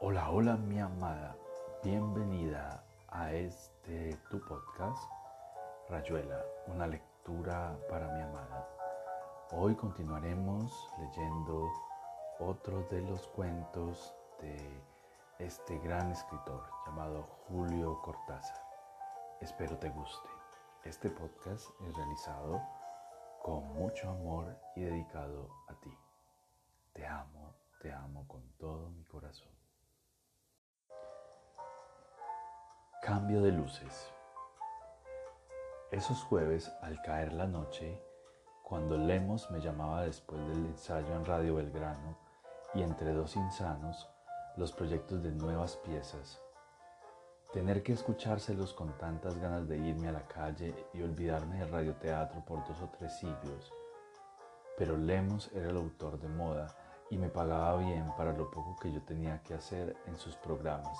Hola, hola mi amada, bienvenida a este tu podcast, Rayuela, una lectura para mi amada. Hoy continuaremos leyendo otro de los cuentos de este gran escritor llamado Julio Cortázar. Espero te guste. Este podcast es realizado con mucho amor y dedicado a ti. Te amo, te amo con todo mi corazón. Cambio de luces. Esos jueves, al caer la noche, cuando Lemos me llamaba después del ensayo en Radio Belgrano y entre dos insanos, los proyectos de nuevas piezas, tener que escuchárselos con tantas ganas de irme a la calle y olvidarme del radioteatro por dos o tres siglos. Pero Lemos era el autor de moda y me pagaba bien para lo poco que yo tenía que hacer en sus programas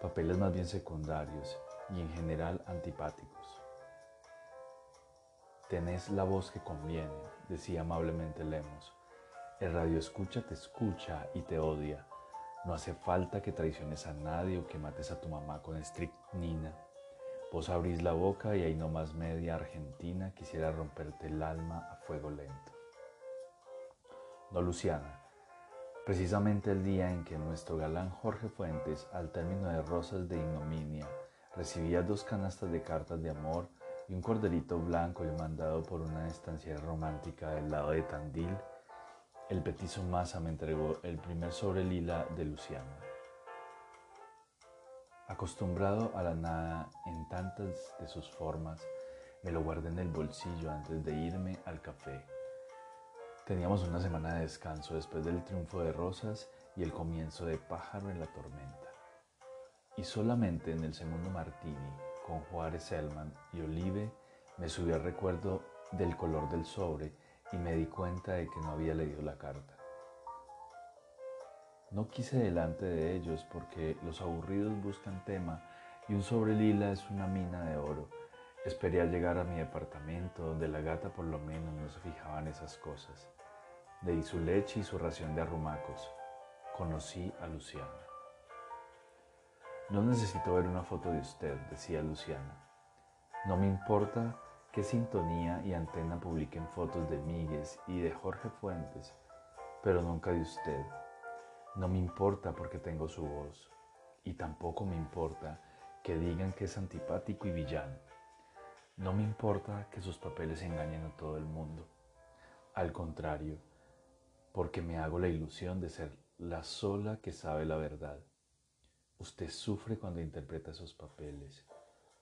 papeles más bien secundarios y en general antipáticos. Tenés la voz que conviene, decía amablemente Lemos. El radio escucha te escucha y te odia. No hace falta que traiciones a nadie o que mates a tu mamá con estricnina. Vos abrís la boca y ahí nomás media Argentina quisiera romperte el alma a fuego lento. No, Luciana, precisamente el día en que nuestro galán Jorge Fuentes, al término de rosas de ignominia, recibía dos canastas de cartas de amor y un corderito blanco y mandado por una estancia romántica del lado de Tandil, el petizo Massa me entregó el primer sobre lila de Luciana. Acostumbrado a la nada en tantas de sus formas, me lo guardé en el bolsillo antes de irme al café Teníamos una semana de descanso después del triunfo de Rosas y el comienzo de Pájaro en la Tormenta. Y solamente en el segundo Martini, con Juárez Selman y Olive, me subió el recuerdo del color del sobre y me di cuenta de que no había leído la carta. No quise delante de ellos porque los aburridos buscan tema y un sobre lila es una mina de oro. Esperé a llegar a mi departamento donde la gata por lo menos no se fijaba en esas cosas. De su leche y su ración de arrumacos. Conocí a Luciana. No necesito ver una foto de usted, decía Luciana. No me importa qué sintonía y antena publiquen fotos de Míguez y de Jorge Fuentes, pero nunca de usted. No me importa porque tengo su voz. Y tampoco me importa que digan que es antipático y villano. No me importa que sus papeles engañen a todo el mundo. Al contrario, porque me hago la ilusión de ser la sola que sabe la verdad. Usted sufre cuando interpreta esos papeles.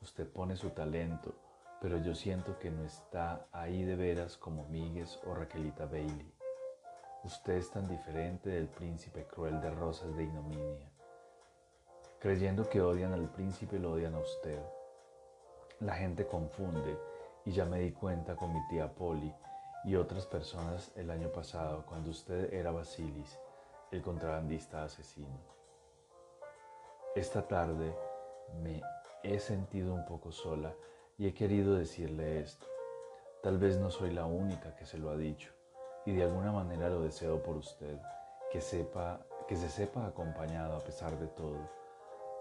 Usted pone su talento, pero yo siento que no está ahí de veras como Míguez o Raquelita Bailey. Usted es tan diferente del príncipe cruel de rosas de ignominia. Creyendo que odian al príncipe, lo odian a usted. La gente confunde y ya me di cuenta con mi tía Polly y otras personas el año pasado cuando usted era Basilis, el contrabandista asesino. Esta tarde me he sentido un poco sola y he querido decirle esto. Tal vez no soy la única que se lo ha dicho y de alguna manera lo deseo por usted, que sepa que se sepa acompañado a pesar de todo,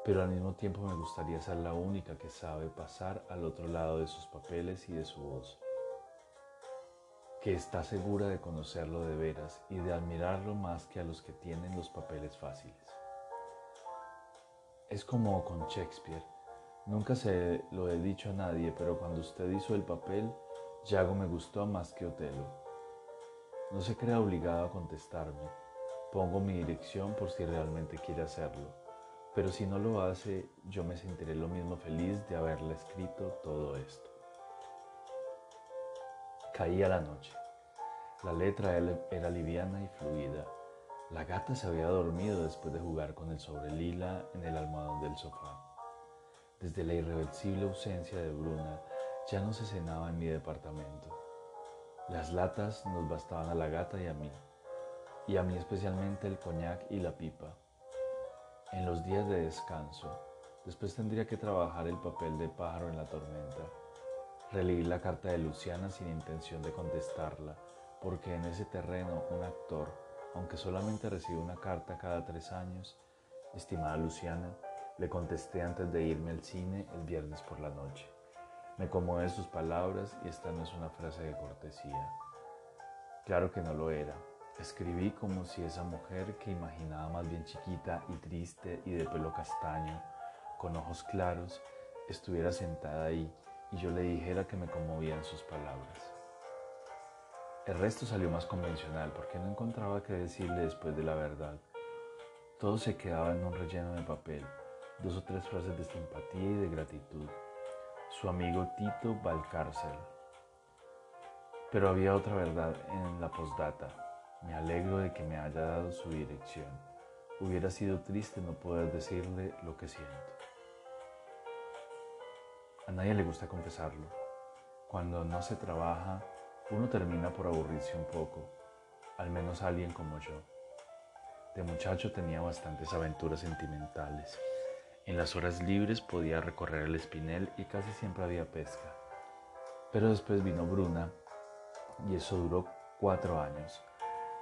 pero al mismo tiempo me gustaría ser la única que sabe pasar al otro lado de sus papeles y de su voz que está segura de conocerlo de veras y de admirarlo más que a los que tienen los papeles fáciles. Es como con Shakespeare. Nunca se lo he dicho a nadie, pero cuando usted hizo el papel, Yago me gustó más que Otelo. No se crea obligado a contestarme. Pongo mi dirección por si realmente quiere hacerlo. Pero si no lo hace, yo me sentiré lo mismo feliz de haberle escrito todo esto. Caía la noche. La letra era liviana y fluida. La gata se había dormido después de jugar con el sobre lila en el almohadón del sofá. Desde la irreversible ausencia de Bruna, ya no se cenaba en mi departamento. Las latas nos bastaban a la gata y a mí, y a mí especialmente el coñac y la pipa. En los días de descanso, después tendría que trabajar el papel de pájaro en la tormenta Releí la carta de Luciana sin intención de contestarla, porque en ese terreno un actor, aunque solamente recibe una carta cada tres años, Estimada Luciana, le contesté antes de irme al cine el viernes por la noche. Me conmueve sus palabras y esta no es una frase de cortesía. Claro que no lo era. Escribí como si esa mujer que imaginaba más bien chiquita y triste y de pelo castaño, con ojos claros, estuviera sentada ahí y yo le dijera que me conmovían sus palabras. El resto salió más convencional porque no encontraba qué decirle después de la verdad. Todo se quedaba en un relleno de papel, dos o tres frases de simpatía y de gratitud su amigo Tito Valcárcel. Pero había otra verdad en la postdata. Me alegro de que me haya dado su dirección. Hubiera sido triste no poder decirle lo que siento. A nadie le gusta confesarlo. Cuando no se trabaja, uno termina por aburrirse un poco, al menos alguien como yo. De muchacho tenía bastantes aventuras sentimentales. En las horas libres podía recorrer el espinel y casi siempre había pesca. Pero después vino Bruna y eso duró cuatro años.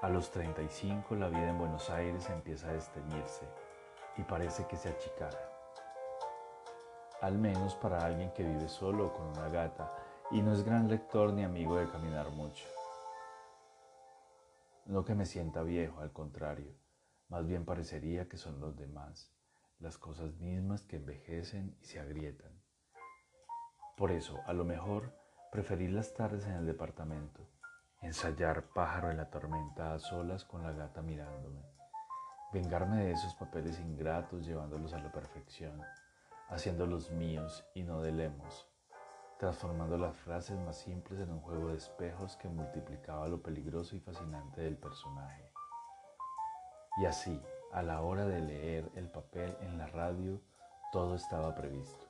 A los 35 la vida en Buenos Aires empieza a desteñirse y parece que se achicara. Al menos para alguien que vive solo con una gata y no es gran lector ni amigo de caminar mucho. No que me sienta viejo, al contrario, más bien parecería que son los demás las cosas mismas que envejecen y se agrietan. Por eso, a lo mejor, preferí las tardes en el departamento, ensayar pájaro en la tormenta a solas con la gata mirándome, vengarme de esos papeles ingratos llevándolos a la perfección, haciéndolos míos y no de lemos, transformando las frases más simples en un juego de espejos que multiplicaba lo peligroso y fascinante del personaje. Y así, a la hora de leer el papel en la radio, todo estaba previsto.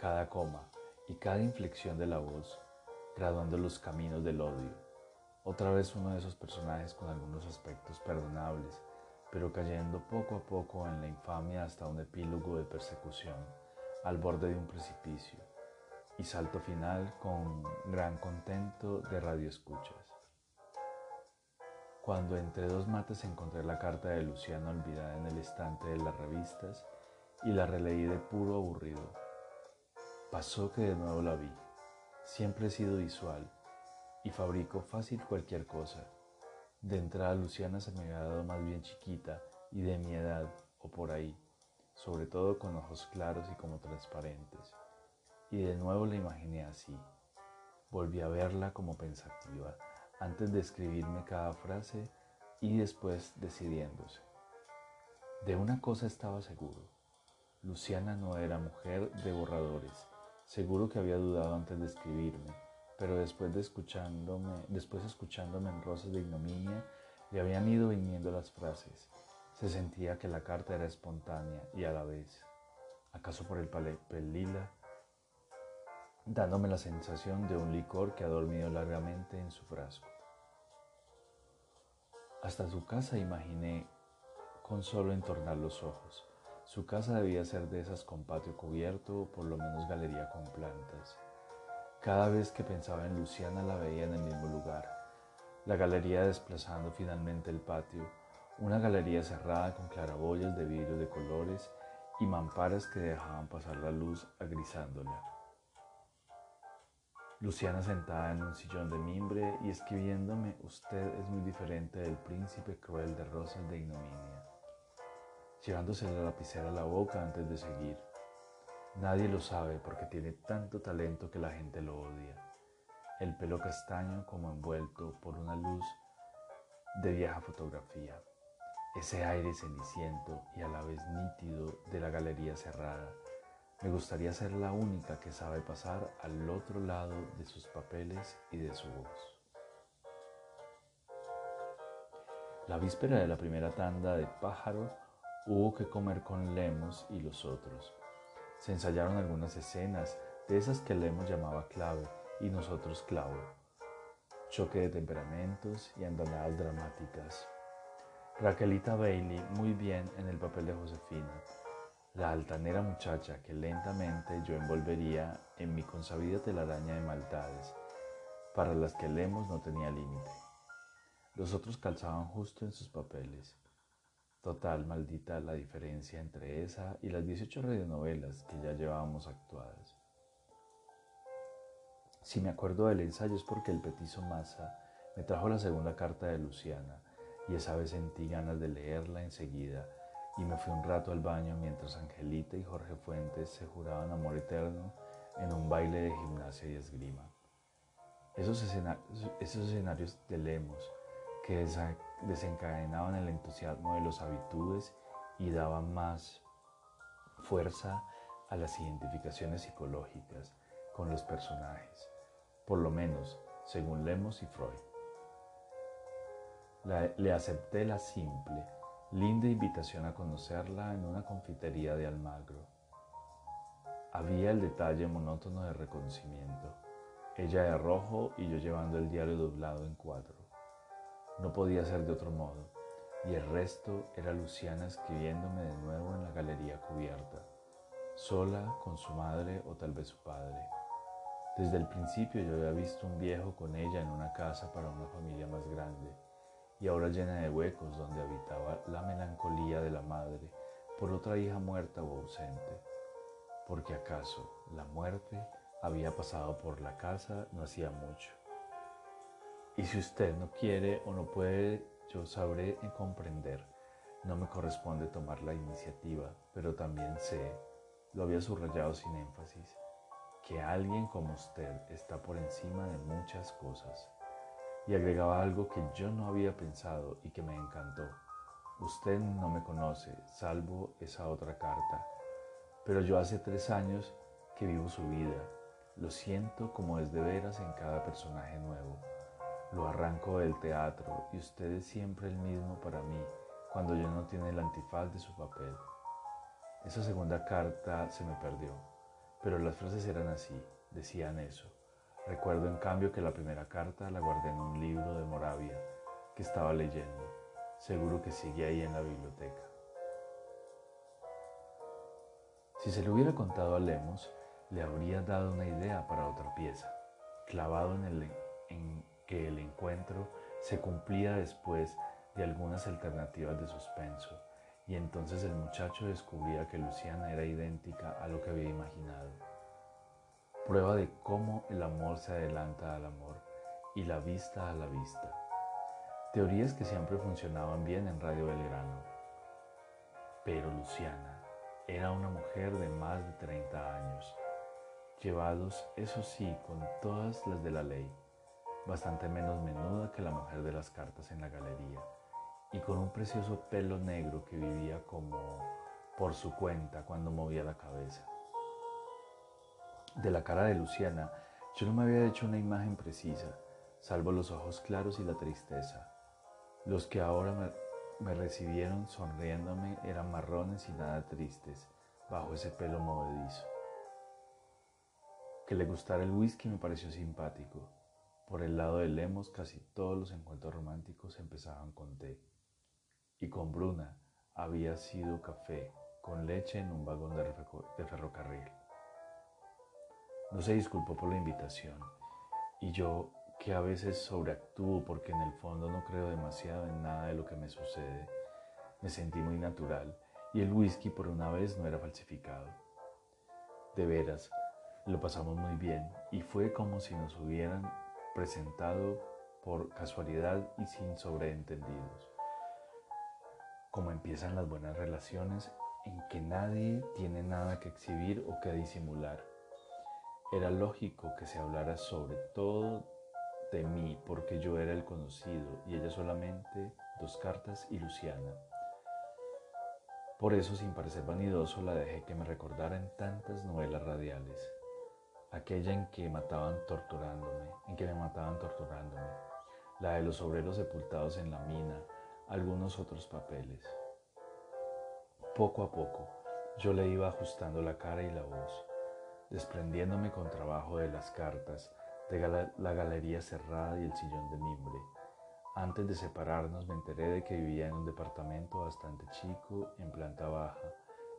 Cada coma y cada inflexión de la voz, graduando los caminos del odio. Otra vez uno de esos personajes con algunos aspectos perdonables, pero cayendo poco a poco en la infamia hasta un epílogo de persecución, al borde de un precipicio, y salto final con gran contento de radioescuchas. Cuando entre dos mates encontré la carta de Luciano olvidada en el estante de las revistas y la releí de puro aburrido. Pasó que de nuevo la vi. Siempre he sido visual y fabrico fácil cualquier cosa. De entrada Luciana se me había dado más bien chiquita y de mi edad o por ahí, sobre todo con ojos claros y como transparentes. Y de nuevo la imaginé así. Volví a verla como pensativa antes de escribirme cada frase y después decidiéndose. De una cosa estaba seguro. Luciana no era mujer de borradores. Seguro que había dudado antes de escribirme, pero después de escuchándome, después escuchándome en rosas de ignominia, le habían ido viniendo las frases. Se sentía que la carta era espontánea y a la vez, acaso por el papel lila, dándome la sensación de un licor que ha dormido largamente en su frasco. Hasta su casa imaginé con solo entornar los ojos. Su casa debía ser de esas con patio cubierto o por lo menos galería con plantas. Cada vez que pensaba en Luciana la veía en el mismo lugar. La galería desplazando finalmente el patio, una galería cerrada con claraboyas de vidrio de colores y mamparas que dejaban pasar la luz agrisándola. Luciana sentada en un sillón de mimbre y escribiéndome, usted es muy diferente del príncipe cruel de rosas de ignominia, llevándose la lapicera a la boca antes de seguir. Nadie lo sabe porque tiene tanto talento que la gente lo odia. El pelo castaño como envuelto por una luz de vieja fotografía. Ese aire ceniciento y a la vez nítido de la galería cerrada me gustaría ser la única que sabe pasar al otro lado de sus papeles y de su voz. La víspera de la primera tanda de pájaro hubo que comer con Lemos y los otros. Se ensayaron algunas escenas de esas que Lemos llamaba clave y nosotros clavo. Choque de temperamentos y andanadas dramáticas. Raquelita Bailey muy bien en el papel de Josefina la altanera muchacha que lentamente yo envolvería en mi consabida telaraña de maldades, para las que Lemos no tenía límite. Los otros calzaban justo en sus papeles. Total, maldita la diferencia entre esa y las 18 radionovelas que ya llevábamos actuadas. Si me acuerdo del ensayo es porque el petizo Massa me trajo la segunda carta de Luciana y esa vez sentí ganas de leerla enseguida y me fui un rato al baño mientras Angelita y Jorge Fuentes se juraban amor eterno en un baile de gimnasia y esgrima. Esos escenarios, esos escenarios de Lemos que desencadenaban el entusiasmo de los habitudes y daban más fuerza a las identificaciones psicológicas con los personajes, por lo menos según Lemos y Freud. le acepté la simple, linda invitación a conocerla en una confitería de Almagro. Había el detalle monótono de reconocimiento, ella de rojo y yo llevando el diario doblado en cuatro. No podía ser de otro modo, y el resto era Luciana escribiéndome de nuevo en la galería cubierta, sola con su madre o tal vez su padre. Desde el principio yo había visto un viejo con ella en una casa para una familia más grande, y ahora llena de huecos donde habitaba la melancolía de la madre por otra hija muerta o ausente. Porque acaso la muerte había pasado por la casa no hacía mucho y si usted no quiere o no puede, yo sabré comprender. No me corresponde tomar la iniciativa, pero también sé, lo había subrayado sin énfasis, que alguien como usted está por encima de muchas cosas. Y agregaba algo que yo no había pensado y que me encantó. Usted no me conoce, salvo esa otra carta, pero yo hace tres años que vivo su vida. Lo siento como es de veras en cada personaje nuevo. Lo arranco del teatro y usted es siempre el mismo para mí cuando ya no tiene el antifaz de su papel. Esa segunda carta se me perdió, pero las frases eran así, decían eso. Recuerdo en cambio que la primera carta la guardé en un libro de Moravia que estaba leyendo. Seguro que sigue ahí en la biblioteca. Si se le hubiera contado a Lemos, le habría dado una idea para otra pieza, clavado en el, en, el encuentro se cumplía después de algunas alternativas de suspenso, y entonces el muchacho descubría que Luciana era idéntica a lo que había imaginado. Prueba de cómo el amor se adelanta al amor y la vista a la vista. Teorías que siempre funcionaban bien en Radio Belgrano. Pero Luciana era una mujer de más de 30 años, llevados, eso sí, con todas las de la ley bastante menos menuda que la mujer de las cartas en la galería, y con un precioso pelo negro que vivía como por su cuenta cuando movía la cabeza. De la cara de Luciana yo no me había hecho una imagen precisa, salvo los ojos claros y la tristeza. Los que ahora me, me recibieron sonriéndome eran marrones y nada tristes, bajo ese pelo movedizo. Que le gustara el whisky me pareció simpático por el lado de Lemos casi todos los encuentros románticos empezaban con té. Y con Bruna había sido café con leche en un vagón de ferrocarril. No se disculpó por la invitación y yo, que a veces sobreactúo porque en el fondo no creo demasiado en nada de lo que me sucede, me sentí muy natural y el whisky por una vez no era falsificado. De veras, lo pasamos muy bien y fue como si nos hubieran presentado por casualidad y sin sobreentendidos. Como empiezan las buenas relaciones en que nadie tiene nada que exhibir o que disimular. Era lógico que se hablara sobre todo de mí porque yo era el conocido y ella solamente dos cartas y Luciana. Por eso, sin parecer vanidoso, la dejé que me recordara en tantas novelas radiales aquella en que mataban torturándome, en que me mataban torturándome, la de los obreros sepultados en la mina, algunos otros papeles. Poco a poco yo le iba ajustando la cara y la voz, desprendiéndome con trabajo de las cartas, de la galería cerrada y el sillón de mimbre. Antes de separarnos me enteré de que vivía en un departamento bastante chico, en planta baja,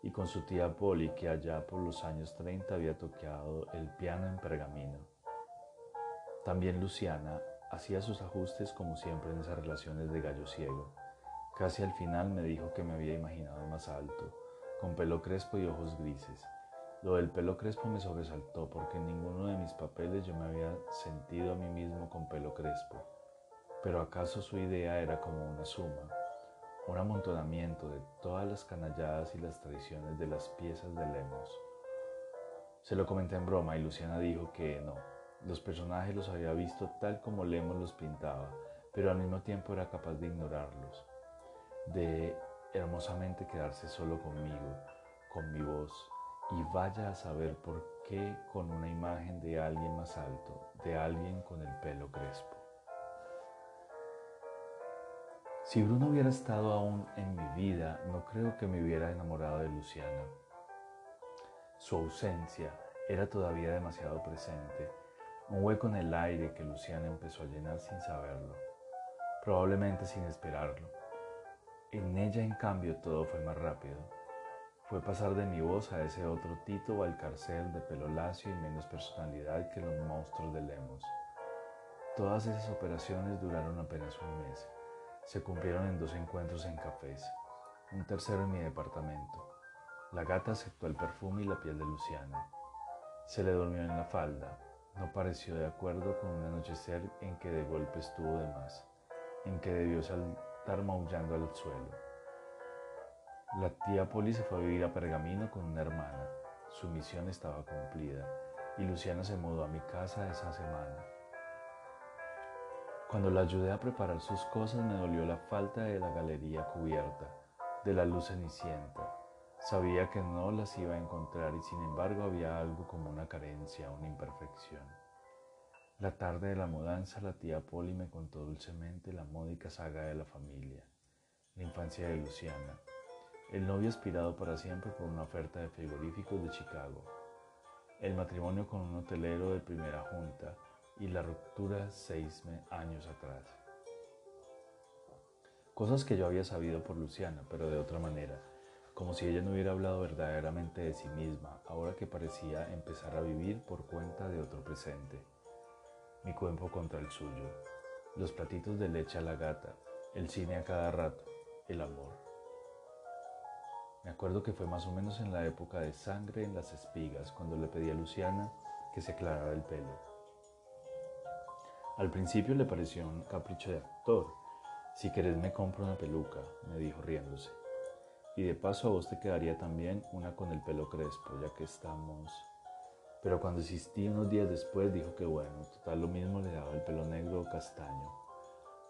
y con su tía Polly que allá por los años 30 había tocado el piano en pergamino. También Luciana hacía sus ajustes como siempre en esas relaciones de gallo ciego, Casi al final me dijo que me había imaginado más alto, con pelo crespo y ojos grises. Lo del pelo crespo me sobresaltó porque en ninguno de mis papeles yo me había sentido a mí mismo con pelo crespo. Pero acaso su idea era como una suma, un amontonamiento de todas las canalladas y las traiciones de las piezas de Lemos. Se lo comenté en broma y Luciana dijo que no, los personajes los había visto tal como Lemos los pintaba, pero al mismo tiempo era capaz de ignorarlos, de hermosamente quedarse solo conmigo, con mi voz, y vaya a saber por qué con una imagen de alguien más alto, de alguien con el pelo crespo. Si Bruno hubiera estado aún en mi vida, no creo que me hubiera enamorado de Luciana. Su ausencia era todavía demasiado presente, un hueco en el aire que Luciana empezó a llenar sin saberlo, probablemente sin esperarlo. En ella, en cambio, todo fue más rápido. Fue pasar de mi voz a ese otro Tito o al carcel de pelo lacio y menos personalidad que los monstruos de Lemos. Todas esas operaciones duraron apenas un mes. Se cumplieron en dos encuentros en cafés, un tercero en mi departamento. La gata aceptó el perfume y la piel de Luciana. Se le durmió en la falda. No pareció de acuerdo con un anochecer en que de golpe estuvo de más, en que debió saltar maullando al suelo. La tía Poli se fue a vivir a Pergamino con una hermana. Su misión estaba cumplida y Luciana se mudó a mi casa esa semana. Cuando la ayudé a preparar sus cosas me dolió la falta de la galería cubierta, de la luz cenicienta. Sabía que no las iba a encontrar y sin embargo había algo como una carencia, una imperfección. La tarde de la mudanza la tía Polly me contó dulcemente la módica saga de la familia, la infancia de Luciana, el novio aspirado para siempre por una oferta de frigoríficos de Chicago, el matrimonio con un hotelero de primera junta, y la ruptura seis años atrás. Cosas que yo había sabido por Luciana, pero de otra manera, como si ella no hubiera hablado verdaderamente de sí misma, ahora que parecía empezar a vivir por cuenta de otro presente. Mi cuerpo contra el suyo, los platitos de leche a la gata, el cine a cada rato, el amor. Me acuerdo que fue más o menos en la época de sangre en las espigas cuando le pedí a Luciana que se aclarara el pelo. Al principio le pareció un capricho de actor. Si querés me compro una peluca, me dijo riéndose. Y de paso a vos te quedaría también una con el pelo crespo, ya que estamos... Pero cuando insistí unos días después dijo que bueno, total lo mismo le daba el pelo negro o castaño.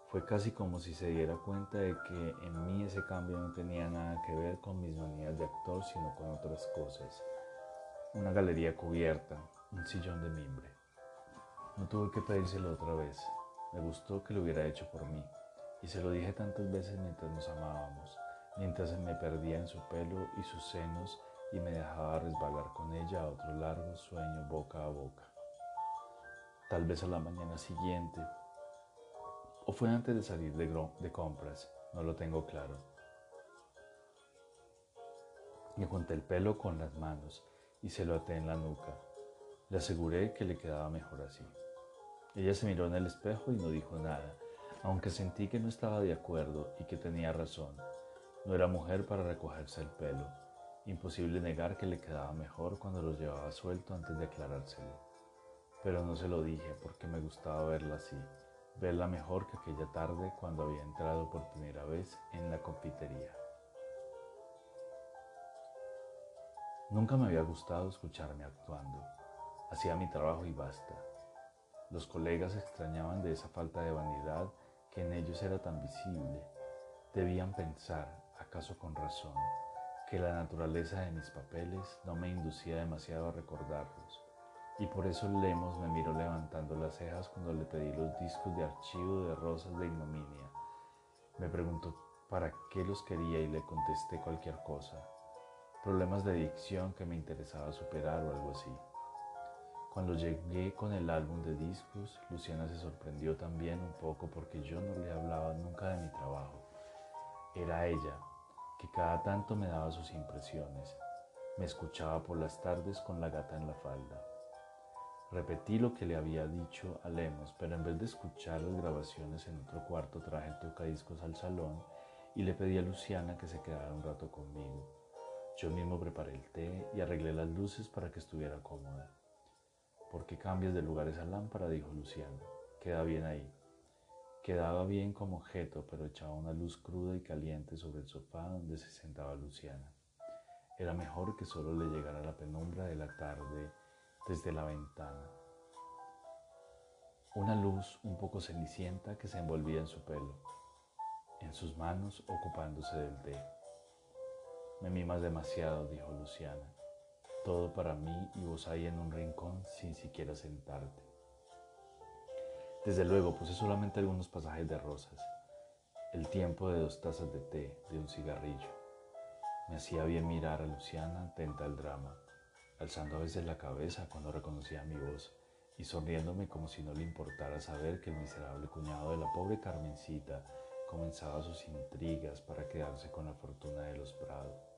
Fue casi como si se diera cuenta de que en mí ese cambio no tenía nada que ver con mis manías de actor, sino con otras cosas. Una galería cubierta, un sillón de mimbre. No tuve que pedírselo otra vez. Me gustó que lo hubiera hecho por mí. Y se lo dije tantas veces mientras nos amábamos, mientras me perdía en su pelo y sus senos y me dejaba resbalar con ella a otro largo sueño boca a boca. Tal vez a la mañana siguiente, o fue antes de salir de, de compras, no lo tengo claro. Me junté el pelo con las manos y se lo até en la nuca. Le aseguré que le quedaba mejor así. Ella se miró en el espejo y no dijo nada, aunque sentí que no estaba de acuerdo y que tenía razón. No era mujer para recogerse el pelo. Imposible negar que le quedaba mejor cuando lo llevaba suelto antes de aclarárselo. Pero no se lo dije porque me gustaba verla así, verla mejor que aquella tarde cuando había entrado por primera vez en la confitería. Nunca me había gustado escucharme actuando. Hacía mi trabajo y basta. Los colegas extrañaban de esa falta de vanidad que en ellos era tan visible. Debían pensar, acaso con razón, que la naturaleza de mis papeles no me inducía demasiado a recordarlos, y por eso Lemos me miró levantando las cejas cuando le pedí los discos de archivo de Rosas de Ignominia. Me preguntó para qué los quería y le contesté cualquier cosa, problemas de dicción que me interesaba superar o algo así. Cuando llegué con el álbum de discos, Luciana se sorprendió también un poco porque yo no le hablaba nunca de mi trabajo. Era ella, que cada tanto me daba sus impresiones. Me escuchaba por las tardes con la gata en la falda. Repetí lo que le había dicho a Lemos, pero en vez de escuchar las grabaciones en otro cuarto traje el tocadiscos al salón y le pedí a Luciana que se quedara un rato conmigo. Yo mismo preparé el té y arreglé las luces para que estuviera cómoda. ¿Por qué cambias de lugar esa lámpara? dijo Luciana. Queda bien ahí. Quedaba bien como objeto, pero echaba una luz cruda y caliente sobre el sofá donde se sentaba Luciana. Era mejor que solo le llegara la penumbra de la tarde desde la ventana. Una luz un poco cenicienta que se envolvía en su pelo, en sus manos ocupándose del té. Me mimas demasiado, dijo Luciana. Todo para mí y vos ahí en un rincón sin siquiera sentarte. Desde luego puse solamente algunos pasajes de rosas, el tiempo de dos tazas de té, de un cigarrillo. Me hacía bien mirar a Luciana atenta al drama, alzando a veces la cabeza cuando reconocía mi voz y sonriéndome como si no le importara saber que el miserable cuñado de la pobre Carmencita comenzaba sus intrigas para quedarse con la fortuna de los Prado,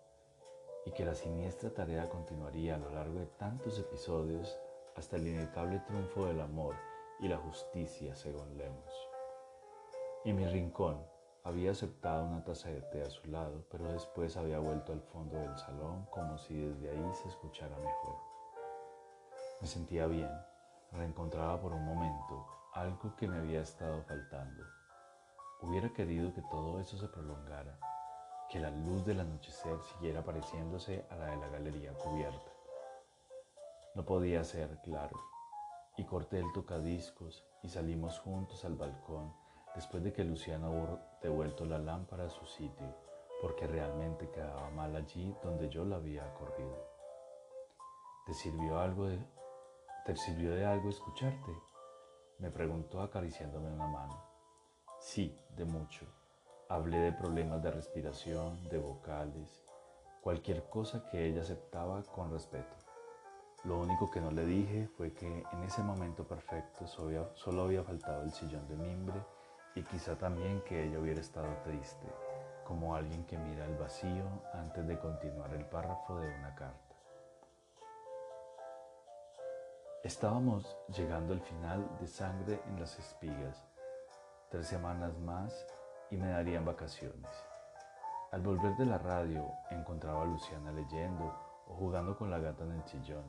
y que la siniestra tarea continuaría a lo largo de tantos episodios hasta el inevitable triunfo del amor y la justicia, según Lemos. Y mi rincón había aceptado una taza de té a su lado, pero después había vuelto al fondo del salón como si desde ahí se escuchara mejor. Me sentía bien, reencontraba por un momento algo que me había estado faltando. Hubiera querido que todo eso se prolongara, que la luz del anochecer siguiera pareciéndose a la de la galería cubierta. No podía ser claro, y corté el tocadiscos y salimos juntos al balcón después de que Luciana hubo devuelto la lámpara a su sitio, porque realmente quedaba mal allí donde yo la había corrido. ¿Te sirvió algo de ¿Te sirvió de algo escucharte? Me preguntó acariciándome una mano. Sí, de mucho. Hablé de problemas de respiración, de vocales, cualquier cosa que ella aceptaba con respeto. Lo único que no le dije fue que en ese momento perfecto solo había faltado el sillón de mimbre y quizá también que ella hubiera estado triste, como alguien que mira el vacío antes de continuar el párrafo de una carta. Estábamos llegando al final de Sangre en las Espigas. Tres semanas más y me darían vacaciones. Al volver de la radio encontraba a Luciana leyendo o jugando con la gata en el sillón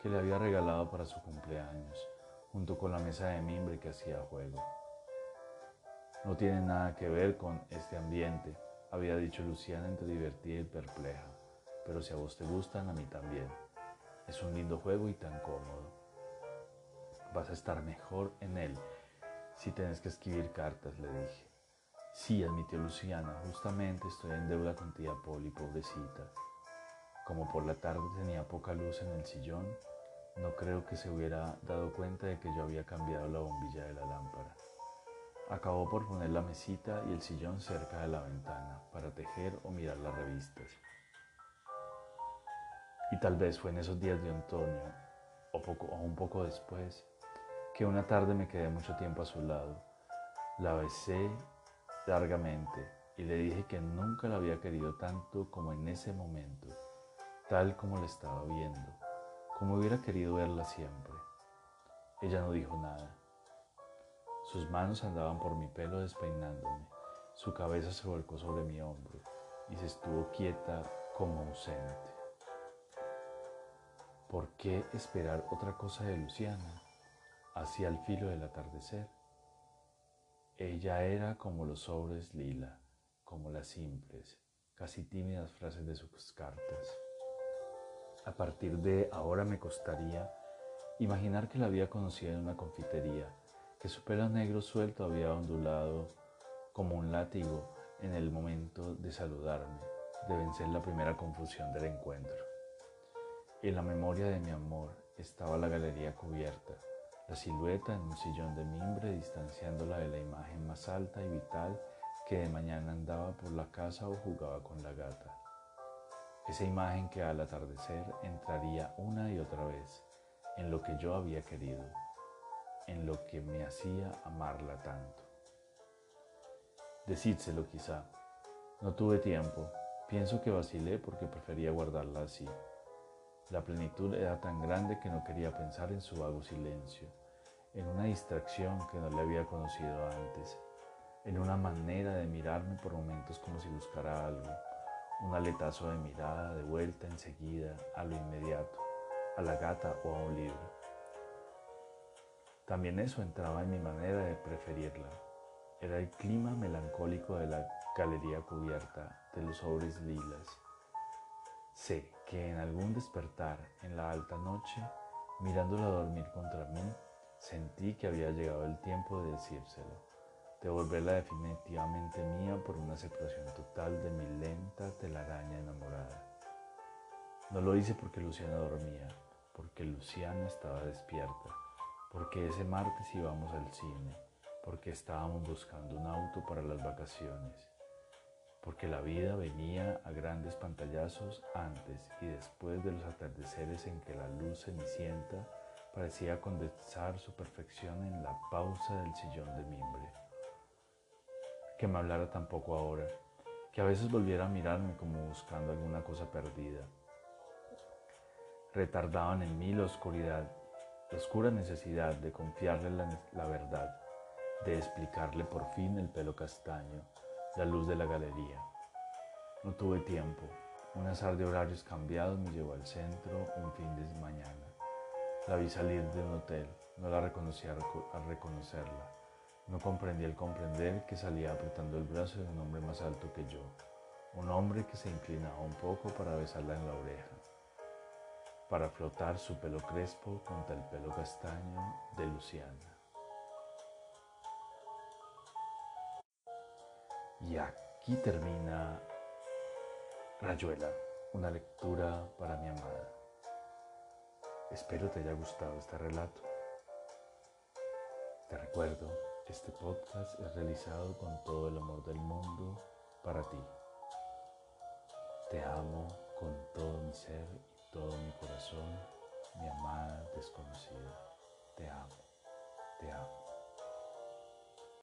que le había regalado para su cumpleaños, junto con la mesa de mimbre que hacía juego. No tiene nada que ver con este ambiente, había dicho Luciana entre divertida y perpleja, pero si a vos te gustan, a mí también. Es un lindo juego y tan cómodo vas a estar mejor en él si tienes que escribir cartas, le dije. Sí, admitió Luciana, justamente estoy en deuda con tía Poli, pobrecita. Como por la tarde tenía poca luz en el sillón, no creo que se hubiera dado cuenta de que yo había cambiado la bombilla de la lámpara. Acabó por poner la mesita y el sillón cerca de la ventana para tejer o mirar las revistas. Y tal vez fue en esos días de otoño, o, poco, o un poco después, que una tarde me quedé mucho tiempo a su lado. La besé largamente y le dije que nunca la había querido tanto como en ese momento, tal como la estaba viendo, como hubiera querido verla siempre. Ella no dijo nada. Sus manos andaban por mi pelo despeinándome, su cabeza se volcó sobre mi hombro y se estuvo quieta como ausente. ¿Por qué esperar otra cosa de Luciana? hacia el filo del atardecer. Ella era como los sobres lila, como las simples, casi tímidas frases de sus cartas. A partir de ahora me costaría imaginar que la había conocido en una confitería, que su pelo negro suelto había ondulado como un látigo en el momento de saludarme, de vencer la primera confusión del encuentro. En la memoria de mi amor estaba la galería cubierta, la silueta en un sillón de mimbre distanciándola de la imagen más alta y vital que de mañana andaba por la casa o jugaba con la gata. Esa imagen que al atardecer entraría una y otra vez en lo que yo había querido, en lo que me hacía amarla tanto. Decídselo quizá. No tuve tiempo. Pienso que vacilé porque prefería guardarla así. La plenitud era tan grande que no quería pensar en su vago silencio en una distracción que no le había conocido antes. en una manera de mirarme por momentos como si buscara algo, un aletazo de mirada de vuelta enseguida a lo inmediato, a la gata o a un libro. También eso entraba en mi manera de preferirla. Era el clima melancólico de la galería cubierta de los sobres lilas. Sé que en algún despertar en la alta noche, mirándola dormir contra mí, sentí que había llegado el tiempo de decírselo de volverla definitivamente mía por una separación total de mi lenta telaraña enamorada. No lo hice porque Luciana dormía, porque Luciana estaba despierta, porque ese martes íbamos al cine, porque estábamos buscando un auto para las vacaciones, porque la vida venía a grandes pantallazos antes y después de los atardeceres en que la luz cenicienta parecía condensar su perfección en la pausa del sillón de mimbre que me hablara tampoco ahora, que a veces volviera a mirarme como buscando alguna cosa perdida. Retardaban en mí la oscuridad, la oscura necesidad de confiarle la, la verdad, de explicarle por fin el pelo castaño, la luz de la galería. No tuve tiempo. Un azar de horarios cambiados me llevó al centro un fin de mañana. La vi salir de un hotel, no la reconocí al reconocerla. No comprendí el comprender que salía apretando el brazo de un hombre más alto que yo, un hombre que se inclinaba un poco para besarla en la oreja, para flotar su pelo crespo contra el pelo castaño de Luciana. Y aquí termina Rayuela, una lectura para mi amada. Espero te haya gustado este relato. Te recuerdo este podcast es realizado con todo el amor del mundo para ti. Te amo con todo mi ser y todo mi corazón, mi amada desconocida. Te amo.